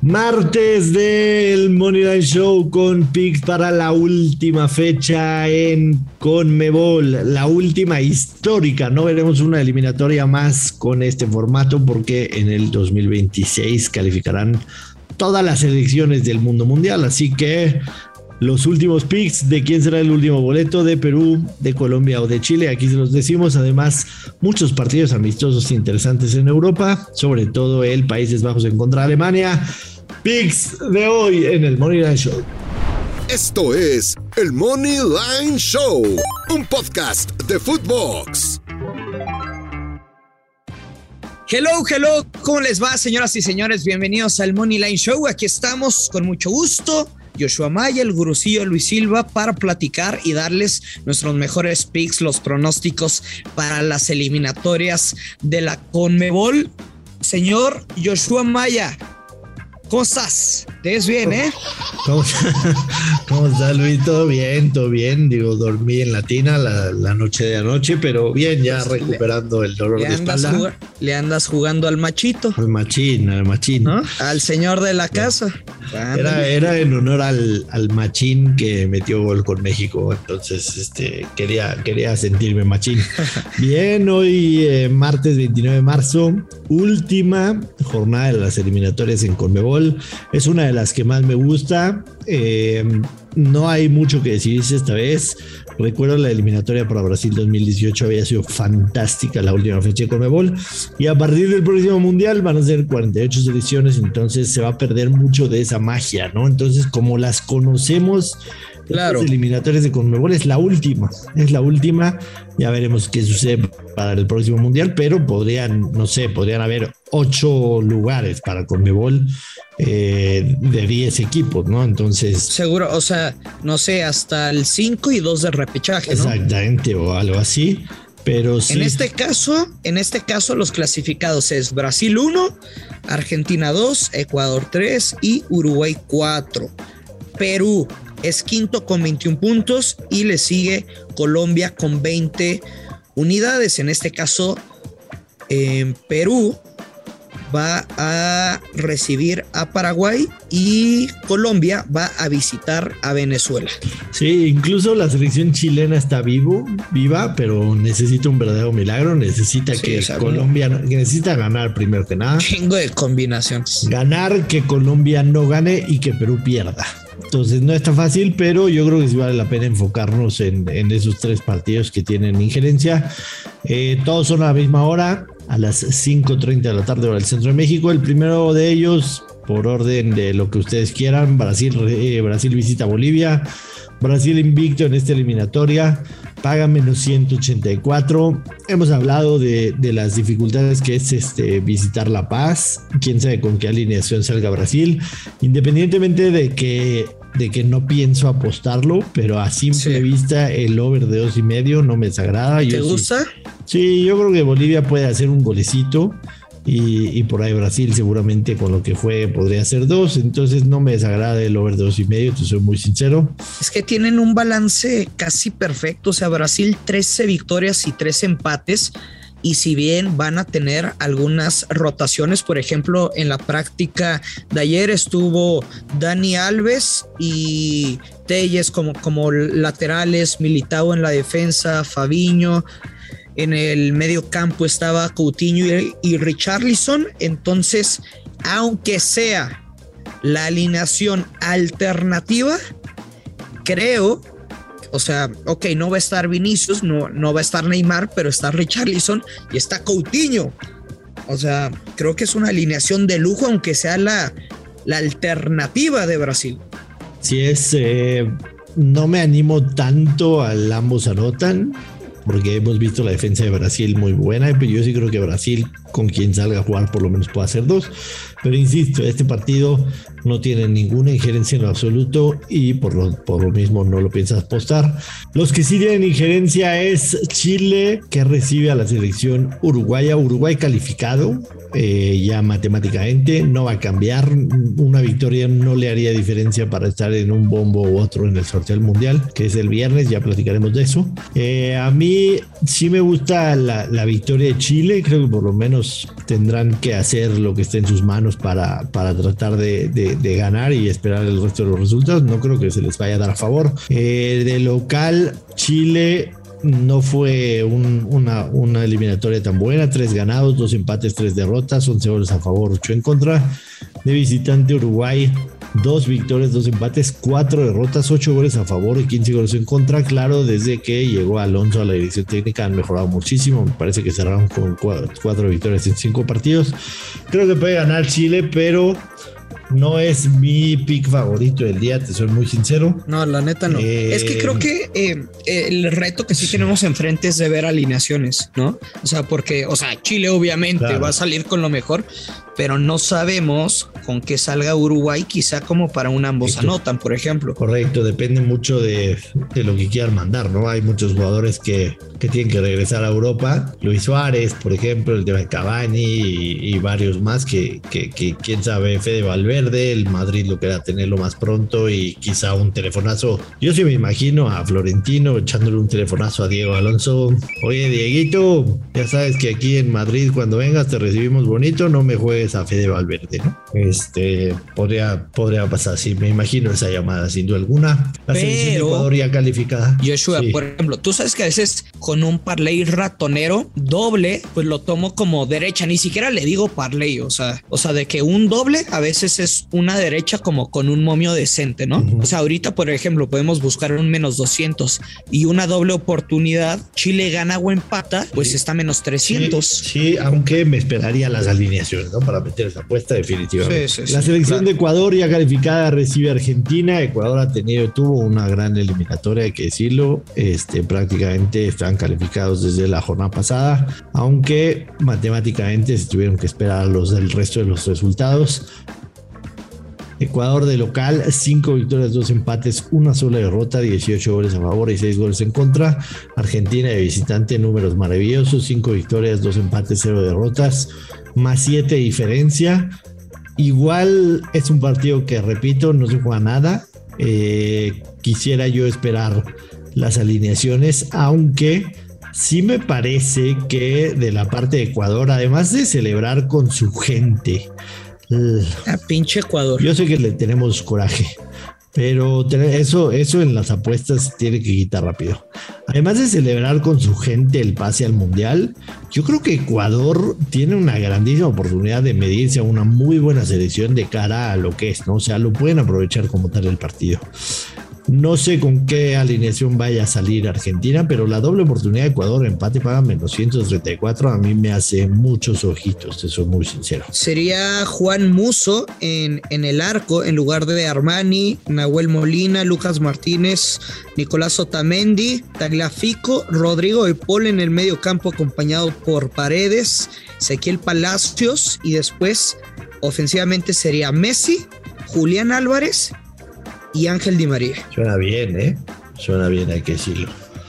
Martes del Moneyline Show con picks para la última fecha en Conmebol, la última histórica. No veremos una eliminatoria más con este formato porque en el 2026 calificarán todas las elecciones del mundo mundial. Así que los últimos picks de quién será el último boleto de Perú, de Colombia o de Chile. Aquí se los decimos. Además, muchos partidos amistosos interesantes en Europa, sobre todo el Países Bajos en contra de Alemania. Picks de hoy en el Money Line Show. Esto es el Money Line Show, un podcast de Footbox. Hello, hello, ¿cómo les va, señoras y señores? Bienvenidos al Money Line Show. Aquí estamos con mucho gusto Joshua Maya, el gurucillo Luis Silva para platicar y darles nuestros mejores picks, los pronósticos para las eliminatorias de la Conmebol. Señor Joshua Maya, ¿Cómo estás? ¿Te ves bien, eh? ¿Cómo, ¿Cómo estás, Luis? Todo bien, todo bien. Digo, dormí en Latina la, la noche de anoche, pero bien, ya recuperando el dolor de espalda. Le andas jugando al machito. Al machín, al machín. Al señor de la casa. Era, era en honor al, al, machín que metió gol con México. Entonces, este, quería, quería sentirme machín. Bien, hoy eh, martes 29 de marzo, última jornada de las eliminatorias en Conmebol es una de las que más me gusta. Eh, no hay mucho que decir esta vez. Recuerdo la eliminatoria para Brasil 2018 había sido fantástica la última fecha de Conmebol. Y a partir del próximo mundial van a ser 48 ediciones, entonces se va a perder mucho de esa magia, ¿no? Entonces, como las conocemos Claro. eliminatorias de Conmebol es la última, es la última. Ya veremos qué sucede para el próximo mundial, pero podrían, no sé, podrían haber ocho lugares para Conmebol eh, de 10 equipos, ¿no? Entonces. Seguro, o sea, no sé, hasta el 5 y 2 de repechaje, ¿no? Exactamente, o algo así. Pero sí. En este caso, en este caso, los clasificados es Brasil 1, Argentina 2, Ecuador 3 y Uruguay 4. Perú es quinto con 21 puntos y le sigue Colombia con 20 unidades. En este caso, en Perú va a recibir a Paraguay y Colombia va a visitar a Venezuela. Sí, incluso la selección chilena está vivo, viva, pero necesita un verdadero milagro, necesita que Colombia necesita ganar primero que nada. Chingo de combinaciones. Ganar que Colombia no gane y que Perú pierda. Entonces no está fácil, pero yo creo que sí vale la pena enfocarnos en, esos tres partidos que tienen injerencia. Eh, todos son a la misma hora, a las 5.30 de la tarde hora del centro de México. El primero de ellos, por orden de lo que ustedes quieran, Brasil, eh, Brasil visita Bolivia. Brasil invicto en esta eliminatoria, paga menos 184. Hemos hablado de, de, las dificultades que es este, visitar La Paz. Quién sabe con qué alineación salga Brasil. Independientemente de que de que no pienso apostarlo, pero a simple vista el over de dos y medio no me desagrada. ¿Te gusta? Sí, yo creo que Bolivia puede hacer un golecito. Y, por ahí Brasil seguramente con lo que fue podría hacer dos, entonces no me desagrada el over dos y medio, te soy muy sincero. Es que tienen un balance casi perfecto, o sea, Brasil 13 victorias y 3 empates, y si bien van a tener algunas rotaciones, por ejemplo, en la práctica de ayer estuvo Dani Alves y Telles como, como laterales, Militao en la defensa, Fabiño. En el medio campo estaba Coutinho y, y Richarlison. Entonces, aunque sea la alineación alternativa, creo o sea, ok, no va a estar Vinicius, no, no va a estar Neymar, pero está Richarlison y está Coutinho. O sea, creo que es una alineación de lujo, aunque sea la, la alternativa de Brasil. Sí, es. Eh, no me animo tanto al ambos anotan, porque hemos visto la defensa de Brasil muy buena, pero yo sí creo que Brasil, con quien salga a jugar, por lo menos puede hacer dos. Pero insisto, este partido no tiene ninguna injerencia en lo absoluto y por lo, por lo mismo no lo piensas apostar. Los que sí tienen injerencia es Chile, que recibe a la selección uruguaya. Uruguay calificado eh, ya matemáticamente, no va a cambiar. Una victoria no le haría diferencia para estar en un bombo u otro en el sorteo del mundial, que es el viernes, ya platicaremos de eso. Eh, a mí sí me gusta la, la victoria de Chile, creo que por lo menos tendrán que hacer lo que esté en sus manos para, para tratar de, ganar y esperar el resto de los resultados. No creo que se les vaya a dar a favor. Eh, de local, Chile no fue una, eliminatoria tan buena. Tres ganados, dos empates, tres derrotas, 11 goles a favor, 8 en contra. De visitante Uruguay, dos victorias, dos empates, cuatro derrotas, ocho goles a favor y 15 goles en contra. Claro, desde que llegó Alonso a la dirección técnica han mejorado muchísimo. Me parece que cerraron con cuatro victorias en cinco partidos. Creo que puede ganar Chile, pero no es mi pick favorito del día, te soy muy sincero. No, la neta no. es que creo que eh, el reto que sí, tenemos enfrente es de ver alineaciones, ¿no? O sea, porque, o sea, Chile obviamente va a salir con lo mejor, pero no sabemos con qué salga Uruguay, quizá como para un ambos anotan, por ejemplo. Correcto, depende mucho de, lo que quieran mandar, ¿no? Hay muchos jugadores que, tienen que regresar a Europa. Luis Suárez, por ejemplo, el de Cavani y, varios más que, que, quién sabe, Fede Valverde, el Madrid lo queda tenerlo más pronto y quizá un telefonazo. Yo sí me imagino a Florentino echándole un telefonazo a Diego Alonso. Oye, Dieguito, ya sabes que aquí en Madrid cuando vengas te recibimos bonito, no me juegues a Fede Valverde, ¿no? Este, podría, podría pasar, sí, me imagino esa llamada, sin duda alguna. La selección de Ecuador ya calificada. Joshua, por ejemplo, tú sabes que a veces con un parlay ratonero doble, pues lo tomo como derecha, ni siquiera le digo parlay, o sea, o sea, de que un doble a veces es una derecha como con un momio decente, ¿no? O sea, ahorita, por ejemplo, podemos buscar un menos 200 y una doble oportunidad, Chile gana o empata, pues está menos 300. Sí, aunque me esperaría las alineaciones, ¿no? Para meter esa apuesta definitivamente. la selección de Ecuador ya calificada recibe a Argentina. Ecuador ha tenido, tuvo una gran eliminatoria, hay que decirlo. Este, prácticamente están calificados desde la jornada pasada, aunque matemáticamente se tuvieron que esperar los del resto de los resultados. Ecuador de local, 5 victorias, 2 empates, una sola derrota, 18 goles a favor y 6 goles en contra. Argentina de visitante, números maravillosos, 5 victorias, 2 empates, 0 derrotas más 7 diferencia. Igual es un partido que, repito, no se juega nada. Eh, quisiera yo esperar las alineaciones, aunque sí me parece que de la parte de Ecuador, además de celebrar con su gente, a pinche Ecuador. Yo sé que le tenemos coraje, pero eso, eso en las apuestas tiene que quitar rápido. Además de celebrar con su gente el pase al mundial, yo creo que Ecuador tiene una grandísima oportunidad de medirse a una muy buena selección de cara a lo que es, ¿no? O sea, lo pueden aprovechar como tal el partido. No sé con qué alineación vaya a salir Argentina, pero la doble oportunidad de Ecuador, empate paga menos 134, a mí me hace muchos ojitos, te soy muy sincero. Sería Juan Muso en, en el arco, en lugar de Armani, Nahuel Molina, Lucas Martínez, Nicolás Otamendi, Tagliafico, Rodrigo de Paul en el medio campo acompañado por Paredes, Ezequiel Palacios y después ofensivamente sería Messi, Julián Álvarez y Ángel Di María. Suena bien, ¿eh? Suena bien, hay que decirlo.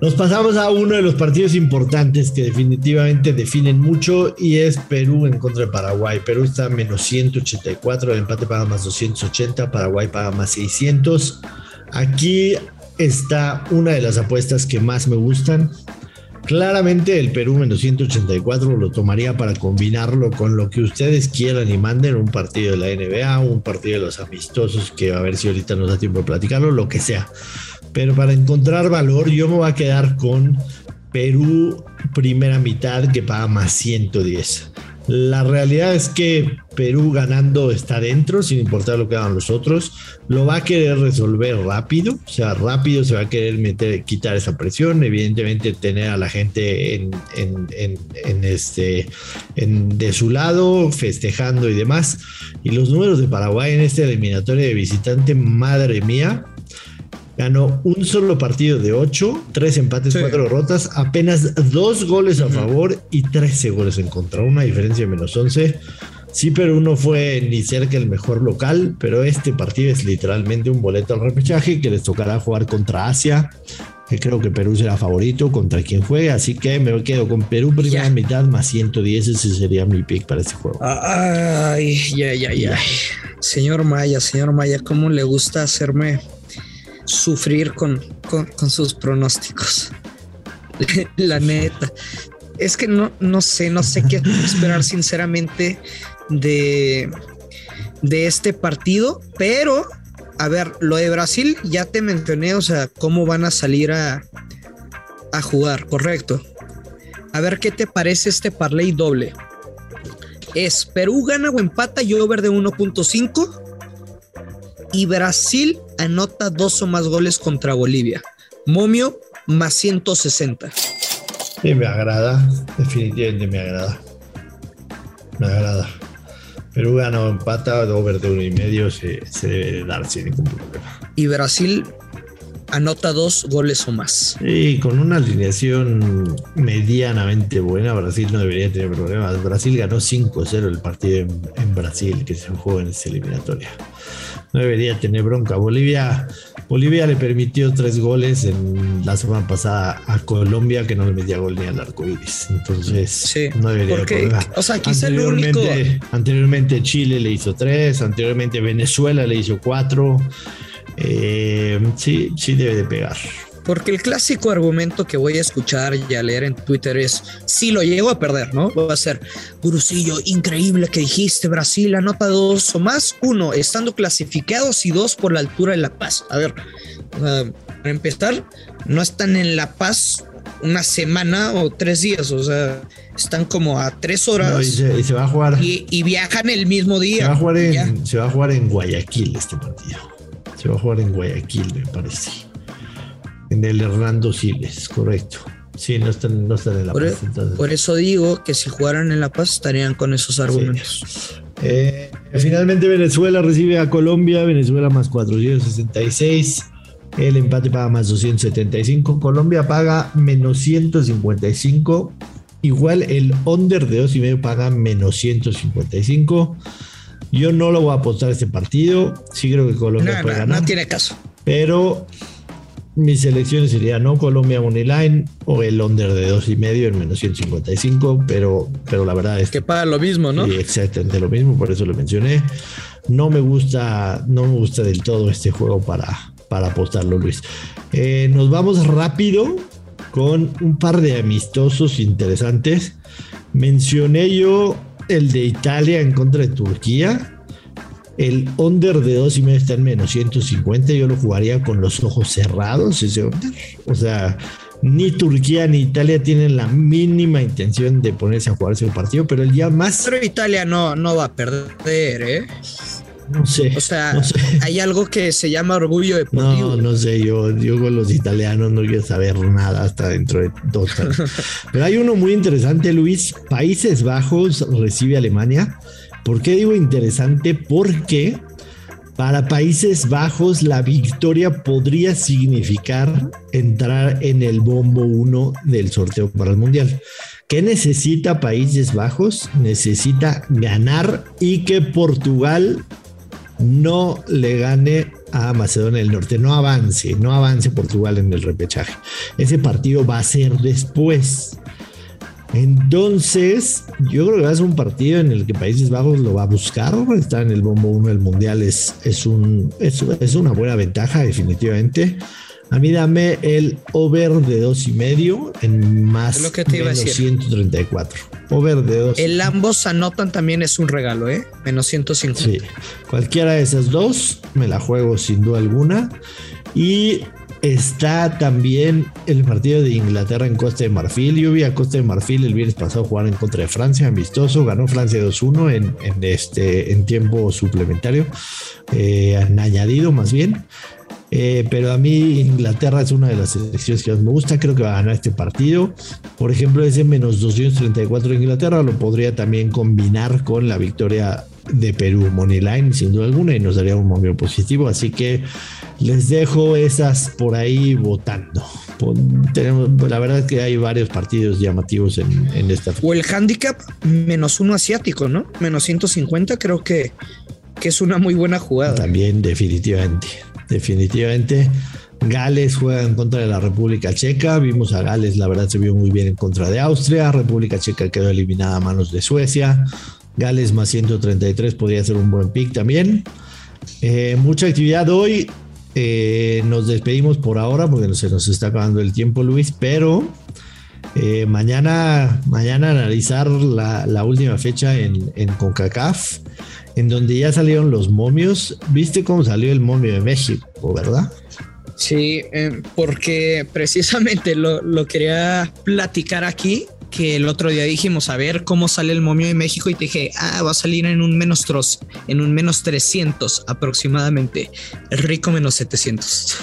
Nos pasamos a uno de los partidos importantes que definitivamente definen mucho y es Perú en contra de Paraguay. Perú está a menos 184, el empate paga más 280, Paraguay paga más 600. Aquí está una de las apuestas que más me gustan. Claramente el Perú menos 184 lo tomaría para combinarlo con lo que ustedes quieran y manden, un partido de la NBA, un partido de los amistosos, que a ver si ahorita nos da tiempo de platicarlo, lo que sea. Pero para encontrar valor yo me voy a quedar con Perú primera mitad que paga más 110. La realidad es que Perú ganando está dentro, sin importar lo que hagan los otros. Lo va a querer resolver rápido, o sea, rápido se va a querer meter, quitar esa presión. Evidentemente, tener a la gente en, este, de su lado, festejando y demás. Y los números de Paraguay en esta eliminatoria de visitante, madre mía, ganó un solo partido de ocho, tres empates, cuatro derrotas, apenas dos goles a favor y 13 goles en contra, una diferencia de menos 11. Sí, pero no fue ni cerca el mejor local, pero este partido es literalmente un boleto al repechaje que les tocará jugar contra Asia, que creo que Perú será favorito contra quien juegue, así que me quedo con Perú primera mitad más 110, ese sería mi pick para este juego. Ay, ya, ya, ya. Señor Maya, señor Maya, ¿cómo le gusta hacerme sufrir con, con, sus pronósticos. La neta. es que no, no sé, no sé qué esperar sinceramente de, de este partido, pero a ver, lo de Brasil ya te mencioné, o sea, cómo van a salir a, a jugar, correcto. A ver qué te parece este parlay doble. Es Perú gana o empata y over de 1.5 y Brasil anota dos o más goles contra Bolivia. Momio más 160. Sí, me agrada, definitivamente me agrada. Me agrada. Perú gana o empata, over de uno y medio se, se debe dar sin ningún problema. Y Brasil anota dos goles o más. Y con una alineación medianamente buena, Brasil no debería tener problemas. Brasil ganó 5-0 el partido en, en, Brasil, que se jugó en esta eliminatoria. No debería tener bronca. Bolivia, Bolivia le permitió tres goles en la semana pasada a Colombia, que no le metía gol ni al arco iris. Entonces, Sí, no debería porque, o sea, quizá el único- Anteriormente, anteriormente Chile le hizo tres, anteriormente Venezuela le hizo cuatro. Eh, sí, sí debe de pegar. Porque el clásico argumento que voy a escuchar y a leer en Twitter es, si lo llego a perder, ¿no? Va a ser, Gurusillo, increíble que dijiste, Brasil anota dos o más, uno, estando clasificados y dos por la altura de La Paz. A ver, para empezar, no están en La Paz una semana o tres días, o sea, están como a tres horas No, y, se, y se va a jugar. y, y viajan el mismo Se día. va, a jugar en, se va a jugar en Guayaquil este partido. Se va a jugar en Guayaquil, me parece. En el Hernando Siles, correcto. Sí, no están, no están en la Por, Paz, entonces. por eso digo que si jugaran en La Paz estarían con esos argumentos. Eh, finalmente Venezuela recibe a Colombia, Venezuela más 466, el empate paga más 275, Colombia paga menos 155, igual el under de dos y medio paga menos 155. Yo no lo voy a apostar a este partido, sí creo que Colombia No, puede no, ganar, no tiene caso. pero mis selecciones serían no Colombia Money Line o el under de dos y medio en menos 155, pero, pero la verdad es Que paga lo mismo, ¿no? Sí, exactamente lo mismo, por eso lo mencioné. No me gusta, no me gusta del todo este juego para, para apostarlo, Luis. Eh, nos vamos rápido con un par de amistosos interesantes. Mencioné yo el de Italia en contra de Turquía. El under de dos y medio está en menos 150. Yo lo jugaría con los ojos cerrados, ese under. O sea, ni Turquía ni Italia tienen la mínima intención de ponerse a jugarse un partido, pero el día más, Pero Italia no, no va a perder, ¿eh? no sé. O sea, no sé. hay algo que se llama orgullo deportivo. No, no sé, yo, yo con los italianos no quiero saber nada hasta dentro de dos años. Pero hay uno muy interesante, Luis. Países Bajos recibe a Alemania. ¿Por qué digo interesante? Porque para Países Bajos la victoria podría significar entrar en el bombo 1 del sorteo para el Mundial. ¿Qué necesita Países Bajos? Necesita ganar y que Portugal no le gane a Macedonia del Norte, no avance, no avance Portugal en el repechaje. Ese partido va a ser después. Entonces, yo creo que va a ser un partido en el que Países Bajos lo va a buscar. Está en el bombo 1 del Mundial, es, es, un, es, es una buena ventaja, definitivamente. A mí dame el over de dos y medio en más lo que te iba a menos decir. 134. Over de dos. El ambos anotan también es un regalo, ¿eh? Menos 150. Sí, cualquiera de esas dos me la juego sin duda alguna. Y está también el partido de Inglaterra en Costa de Marfil. Yo vi a Costa de Marfil el viernes pasado jugar en contra de Francia, amistoso. Ganó Francia 2-1 en, este, en tiempo suplementario, eh, añadido más bien. Eh, pero a mí Inglaterra es una de las selecciones que más me gusta. Creo que va a ganar este partido. Por ejemplo, ese menos 234 de Inglaterra lo podría también combinar con la victoria de Perú Moneyline, sin duda alguna, y nos daría un momento positivo. Así que les dejo esas por ahí votando. Tenemos, la verdad es que hay varios partidos llamativos en, en esta. O el handicap menos uno asiático, ¿no? Menos 150 creo que, que es una muy buena jugada. También, definitivamente. Definitivamente. Gales juega en contra de la República Checa. Vimos a Gales, la verdad, se vio muy bien en contra de Austria. República Checa quedó eliminada a manos de Suecia. Gales más 133 podría ser un buen pick también. Eh, mucha actividad hoy. Eh, nos despedimos por ahora porque se nos está acabando el tiempo, Luis, pero Eh, mañana, mañana analizar la, última fecha en, en, CONCACAF, en donde ya salieron los momios. ¿Viste cómo salió el momio de México, verdad? Sí, eh, porque precisamente lo, lo quería platicar aquí que el otro día dijimos a ver cómo sale el momio de México y te dije, ah, va a salir en un menos tros, en un menos 300 aproximadamente. El rico menos 700.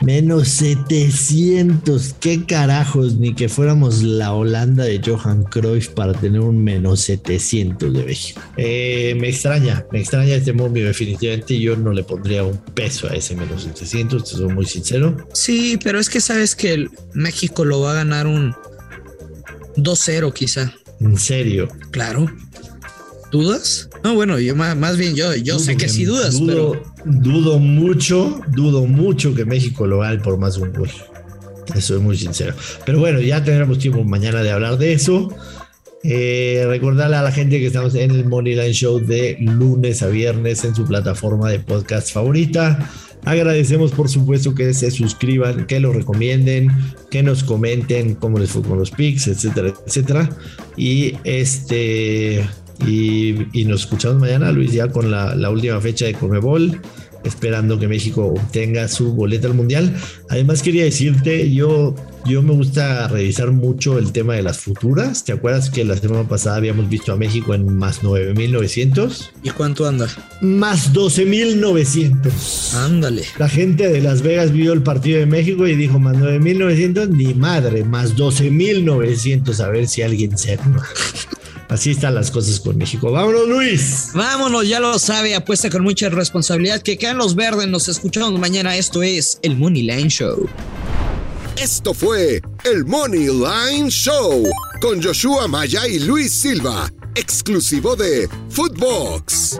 Menos 700, qué carajos, ni que fuéramos la Holanda de Johan Cruyff para tener un menos 700 de México. Eh, me extraña, me extraña este momio definitivamente. Yo no le pondría un peso a ese menos 700, te soy muy sincero. Sí, pero es que sabes que México lo va a ganar un 2-0 quizá. ¿En serio? Claro. ¿Dudas? No, bueno, yo más, bien yo, yo sé que sí dudas, dudo, Dudo mucho, dudo mucho que México lo gane por más de un gol. Eso es muy sincero. Pero bueno, ya tendremos tiempo mañana de hablar de eso. Eh, recordarle a la gente que estamos en el Moneyline Show de lunes a viernes en su plataforma de podcast favorita. Agradecemos por supuesto que se suscriban, que lo recomienden, que nos comenten cómo les fue con los pics, etcétera, etcétera. Y este y, nos escuchamos mañana, Luis, ya con la, la última fecha de Comebol esperando que México obtenga su boleta al mundial. Además, quería decirte, yo, yo me gusta revisar mucho el tema de las futuras. ¿Te acuerdas que la semana pasada habíamos visto a México en más 9.900? ¿Y cuánto anda? Más 12.900. Ándale. La gente de Las Vegas vio el partido de México y dijo más 9.900, ni madre, más 12.900, a ver si alguien se... Así están las cosas con México. Vámonos, Luis. Vámonos, ya lo sabe, apuesta con mucha responsabilidad. Que quedan los verdes, nos escuchamos mañana. Esto es el Money Line Show. Esto fue el Money Line Show con Joshua Maya y Luis Silva, exclusivo de Footbox.